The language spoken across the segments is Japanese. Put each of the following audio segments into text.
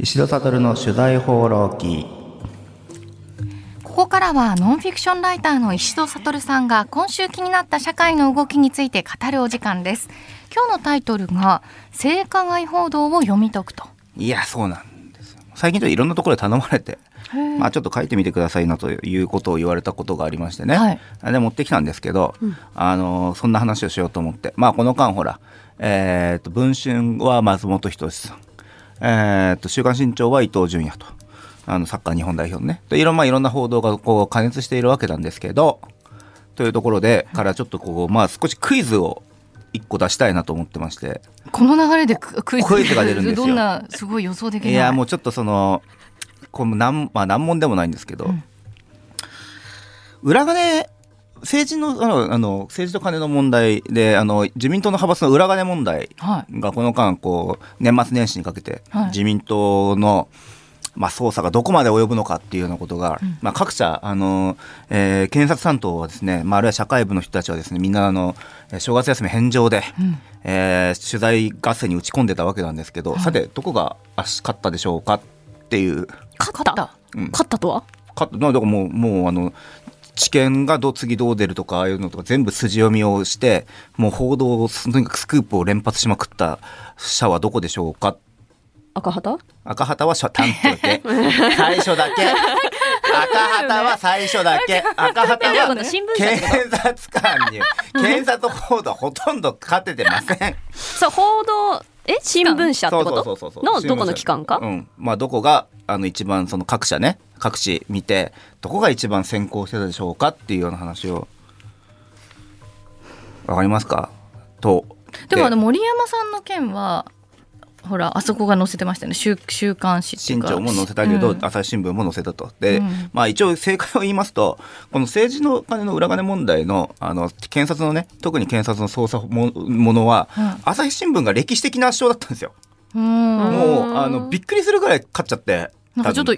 石戸悟の取材放浪記。ここからはノンフィクションライターの石戸悟さんが今週気になった社会の動きについて語るお時間です。今日のタイトルが性加害報道を読み解くと。いやそうなんですよ。最近ちょっといろんなところで頼まれてまあちょっと書いてみてくださいなということを言われたことがありましてね、はい。で持ってきたんですけど、あのそんな話をしようと思って。まあこの間ほらえー、と文春は松本人志さんえー、と週刊新潮は伊東純也とあのサッカー日本代表のね。でいろ,、まあ、いろんな報道がこう加熱しているわけなんですけどというところでからちょっとこう、まあ、少しクイズを1個出したいなと思ってまして。この流れでククイズが出るんですよ。どんなすごい予想できな？いいやもうちょっとそのこの難,、まあ、難問でもないんですけど、うん。裏金政治のあのあの政治と金の問題であの自民党の派閥の裏金問題はい。がこの間こう年末年始にかけて、はい。自民党の、まあ、捜査がどこまで及ぶのかっていうようなことが、うん。まあ、各社あの、えー検察担当はですね、まあ、あるいは社会部の人たちはですねみんなあのえー正月休み返上で、うん。えー取材合戦に打ち込んでたわけなんですけど、はい。さてどこが足勝ったでしょうかっていう。勝っ勝った？たうん。勝ったとは？かだからもうもうあの知見がど次どう出るとかああいうのとか全部筋読みをしてもう報道をとにかくスクープを連発しまくった社はどこでしょうか？赤旗？赤旗は担当だけ。最初だけ。赤旗は最初だけ。赤旗は検察官に。検察報道ほとんど勝ててません。そう報道え？新聞社ってこと？のどこの機関か、うん、まあどこがあの一番その各社ね各紙見てどこが一番先行してたでしょうかっていうような話を。わかりますか？と。でもあの森山さんの件はほらあそこが載せてましたよね。週週刊誌新潮も載せたけど、うん。朝日新聞も載せたと。で、うん。まあ一応正解を言いますとこの政治の金の裏金問題のあの検察のね特に検察の捜査もものは、うん。朝日新聞が歴史的な圧勝だったんですよ。うん。もうあのびっくりするぐらい勝っちゃってなんかちょっと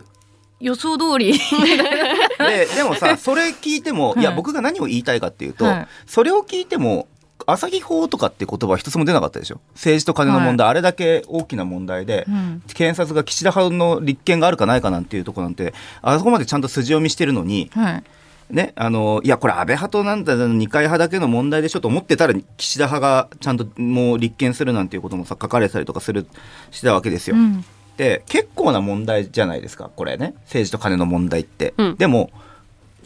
予想通り。ででもさそれ聞いても、はい。い、や僕が何を言いたいかっていうと、はい。それを聞いても朝日法とかって言葉は一つも出なかったでしょ？政治と金の問題、あれだけ大きな問題で、うん。検察が岸田派の立憲があるかないかなんていうところなんてあそこまでちゃんと筋読みしてるのに、はい。ね、あのいやこれ安倍派となんだ二階派だけの問題でしょと思ってたら岸田派がちゃんともう立憲するなんていうこともさ書かれてたりとかするしてたわけですよ。うんで結構な問題じゃないですかこれね。政治と金の問題って。うん。でも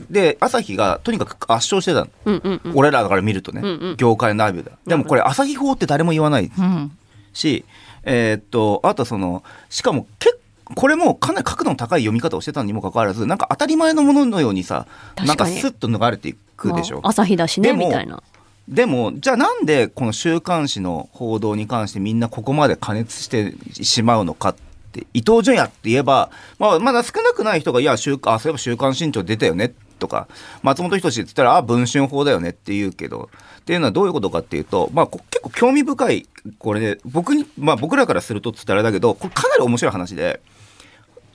で朝日がとにかく圧勝してたの、うんうんうん。俺らから見るとね、うんうん。業界内部ででもこれ朝日法って誰も言わないうん。し、えーっとあとそのしかも結これもかなり角度の高い読み方をしてたにもかかわらずなんか当たり前のもののようにさなんかスッと脱がれていくでしょ、まあ朝日だしねでもみたいな。でもじゃあなんでこの週刊誌の報道に関してみんなここまで加熱してしまうのかって伊藤純也って言えば、まあ、まだ少なくない人が「いや週あそういえば週刊新潮出たよね」とか松本人志って言ったら「あ文春法だよね」って言うけどっていうのはどういうことかっていうと、まあ、こ結構興味深いこれで僕に、まあ、僕らからするとっつったらあれだけどこれかなり面白い話で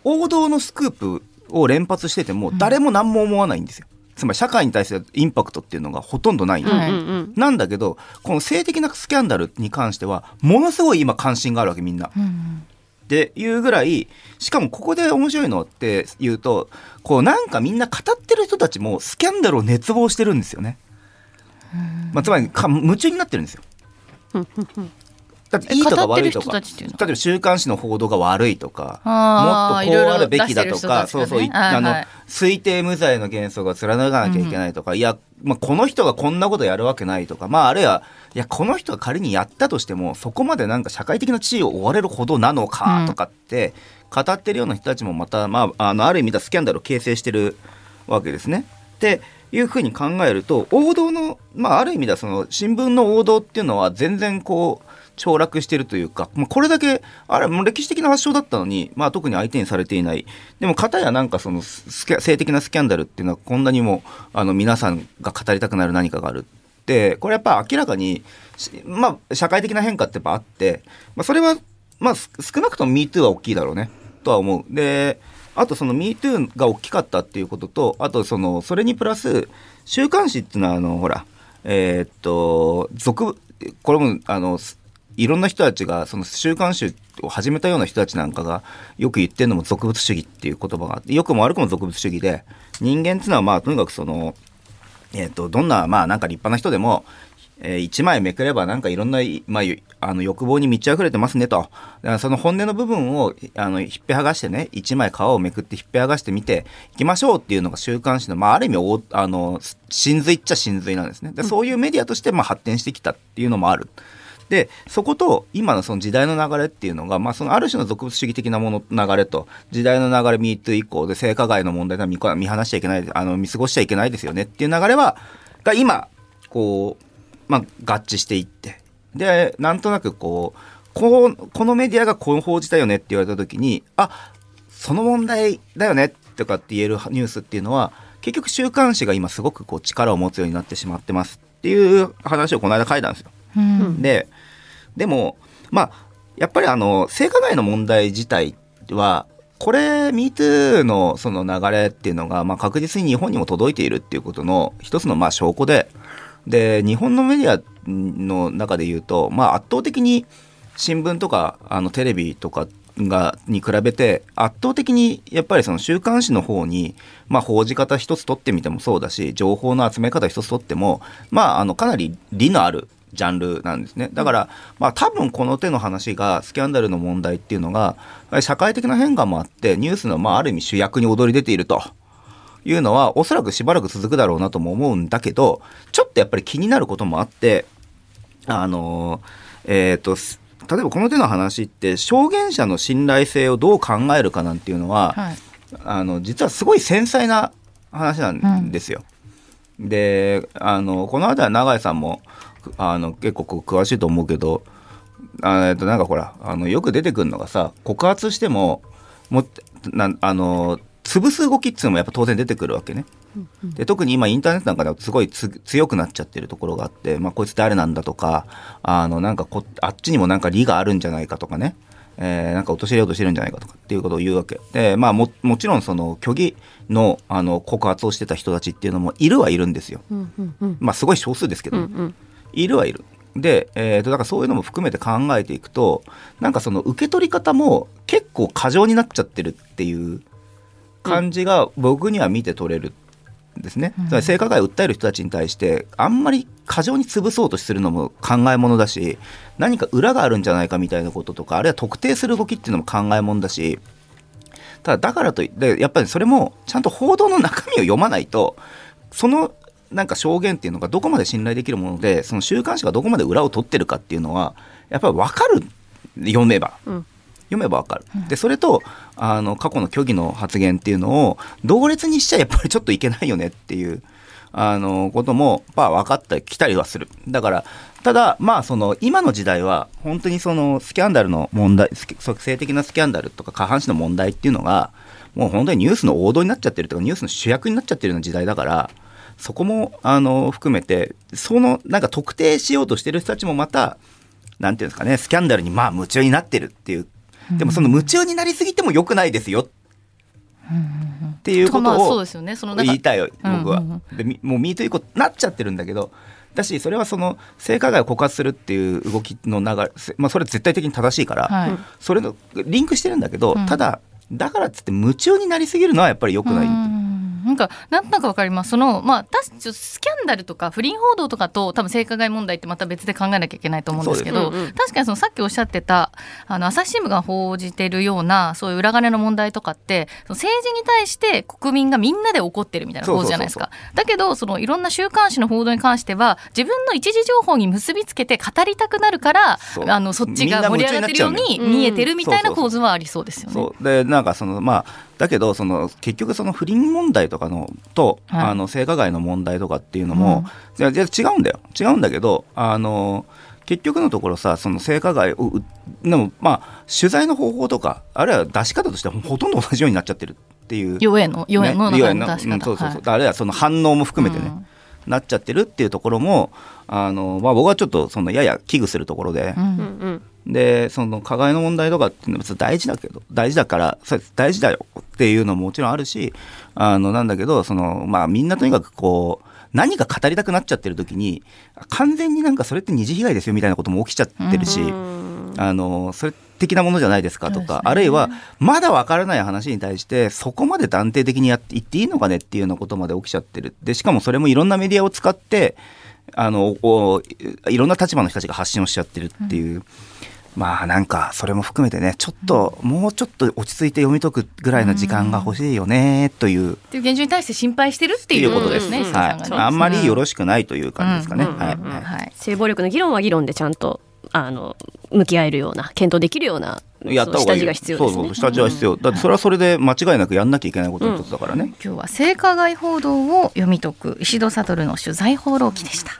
王道のスクープを連発してても誰も何も思わないんですよ。つまり社会に対するインパクトっていうのがほとんどない。うんうんうんなんだけどこの性的なスキャンダルに関してはものすごい今関心があるわけみんな。うんっていうぐらいしかもここで面白いのって言うとこうなんかみんな語ってる人たちもスキャンダルを熱望してるんですよね。まあ、つまりか夢中になってるんですよ。だっていいとか悪いとか。例えば週刊誌の報道が悪いとかもっとこうあるべきだとかね。そうそういはいはい。あの推定無罪の原則が貫かなきゃいけないとか、いや、まあ、この人がこんなことやるわけないとか、まあ、あるいはいやこの人が仮にやったとしてもそこまでなんか社会的な地位を追われるほどなのかとかって語ってるような人たちもまた、まあ、あのある意味ではスキャンダルを形成してるわけですね。っていうふうに考えると王道の、まあ、ある意味ではその新聞の王道っていうのは全然こう凋落してるというか、まあ、これだけあれもう歴史的な発祥だったのに、まあ、特に相手にされていないでも片やなんかその性的なスキャンダルっていうのはこんなにもあの皆さんが語りたくなる何かがあるってこれやっぱ明らかに、まあ、社会的な変化ってやっぱあって、まあ、それは、まあ、少なくとも MeToo は大きいだろうねとは思う。であとその MeToo が大きかったっていうこととあとそのそれにプラス週刊誌っていうのはあのほらえーっと続これもあのいろんな人たちがその週刊誌を始めたような人たちなんかがよく言ってるのも俗物主義っていう言葉があってよくも悪くも俗物主義で人間っていうのはまあとにかくその、えー、とどんなまあなんか立派な人でもえー、1枚めくればなんかいろんな、まあ、あの欲望に満ち溢れてますねと。その本音の部分をあのひっぺ剥がしてね、1枚皮をめくってひっぺ剥がしてみていきましょうっていうのが週刊誌の、まあ、ある意味おあの真髄っちゃ真髄なんですね。でそういうメディアとしてまあ発展してきたっていうのもある。でそこと今のその時代の流れっていうのが、まあ、そのある種の俗物主義的なもの流れと時代の流れ MeToo 以降で性加害の問題は見見放しちゃいけないあの見過ごしちゃいけないですよねっていう流れはが今こうまあ、合致していってでなんとなくこうここのメディアがこう報じたよねって言われた時にあその問題だよねとかって言えるニュースっていうのは結局週刊誌が今すごくこう力を持つようになってしまってますっていう話をこの間書いたんですよ。うん、ででもまあやっぱりあの性加害の問題自体はこれ MeToo のその流れっていうのが、まあ、確実に日本にも届いているっていうことの一つのまあ証拠でで日本のメディアの中で言うと、まあ、圧倒的に新聞とかあのテレビとかがに比べて圧倒的にやっぱりその週刊誌の方に、まあ、報じ方一つ取ってみてもそうだし情報の集め方一つ取っても、まあ、あのかなり利のあるジャンルなんですねだから、まあ、多分この手の話がスキャンダルの問題っていうのが社会的な変化もあってニュースの、まあ、ある意味主役に躍り出ていると。いうのはおそらくしばらく続くだろうなとも思うんだけどちょっとやっぱり気になることもあってあのえっ、ー、と例えばこの手の話って証言者の信頼性をどう考えるかなんていうのは、はい、あの実はすごい繊細な話なんですよ。うん、であのこの辺りは永井さんもあの結構詳しいと思うけどあとなんかほらあのよく出てくるのがさ告発してももなあの潰す動きっていうのもやっぱ当然出てくるわけね。で特に今インターネットなんかではすごい強くなっちゃってるところがあって、まあ、こいつ誰なんだとかあのなんかこあっちにもなんか利があるんじゃないかとかね、えー、なんか陥れようとしてるんじゃないかとかっていうことを言うわけで、まあ、ももちろんその虚偽のあの告発をしてた人たちっていうのもいるはいるんですよ。まあすごい少数ですけど、うんうん、いるはいる。で、えー、とだからそういうのも含めて考えていくとなんかその受け取り方も結構過剰になっちゃってるっていう感じが僕には見て取れるですね、うん、性加害を訴える人たちに対してあんまり過剰に潰そうとするのも考えものだし何か裏があるんじゃないかみたいなこととかあるいは特定する動きっていうのも考えものだしただだからといってやっぱりそれもちゃんと報道の中身を読まないとそのなんか証言っていうのがどこまで信頼できるものでその週刊誌がどこまで裏を取ってるかっていうのはやっぱり分かる読めば。うん読めばわかる。で、それと、あの、過去の虚偽の発言っていうのを、同列にしちゃやっぱりちょっといけないよねっていう、あの、ことも、まあ分かってきたりはする。だから、ただ、まあ、その、今の時代は、本当にその、スキャンダルの問題、性的なスキャンダルとか下半身の問題っていうのが、もう本当にニュースの王道になっちゃってるとか、ニュースの主役になっちゃってるような時代だから、そこも、あの、含めて、その、なんか特定しようとしてる人たちもまた、なんていうんですかね、スキャンダルにまあ夢中になってるっていうでもその夢中になりすぎてもよくないですよ。っていうことを言いたいよ僕は。でもうミート以降なっちゃってるんだけどだしそれはその性加害を告発するっていう動きの流れ、まあ、それ絶対的に正しいから、はい、それのリンクしてるんだけど、ただだからっつって夢中になりすぎるのはやっぱりよくない。なんかなんとなくわかります。そのまあスキャンダルとか不倫報道とかと多分性加害問題ってまた別で考えなきゃいけないと思うんですけど、うんうん、確かにそのさっきおっしゃってたあの朝日新聞が報じてるようなそういう裏金の問題とかって政治に対して国民がみんなで怒ってるみたいな報道じゃないですか。だけどそのいろんな週刊誌の報道に関しては自分の一時情報に結びつけて語りたくなるからあのそっちが盛り上がってるように見えてるみたいな構図はありそうですよね。でなんかそのまあだけどその結局その不倫問題とかのと、はい、あの性加害の問題とかっていうのも、うん、いや違うんだよ。違うんだけどあの結局のところさその性加害をでもまあ取材の方法とかあるいは出し方としてはほとんど同じようになっちゃってるっていう。弱えの？弱えの？中の？出し方、うん、そうそうそう、はい、あるいはその反応も含めてね、うん。なっちゃってるっていうところもあの、まあ、僕はちょっとそのやや危惧するところで、うん、でその加害の問題とかっていうのは別に大事だけど大事だから大事だよっていうのももちろんあるしあのなんだけどその、まあ、みんなとにかくこう何か語りたくなっちゃってる時に完全になんかそれって二次被害ですよみたいなことも起きちゃってるし、あのそれ的なものじゃないですかとか、ね、あるいはまだわからない話に対してそこまで断定的にやって言っていいのかねっていうようなことまで起きちゃってる。でしかもそれもいろんなメディアを使ってあのいろんな立場の人たちが発信をしちゃってるっていう。うんまあなんかそれも含めてねちょっと、もうちょっと落ち着いて読み解くぐらいの時間が欲しいよねという。っていう現状に対して心配してるっていうことですね。はい、あんまりよろしくないという感じですかね。はい。性暴力の議論は議論でちゃんとあの向き合えるような検討できるようなやった方がいい下地が必要ですね。そうそう下地は必要。だってそれはそれで間違いなくやんなきゃいけないことの一つだからね。今日は性加害報道を読み解く石戸悟の取材放浪記でした。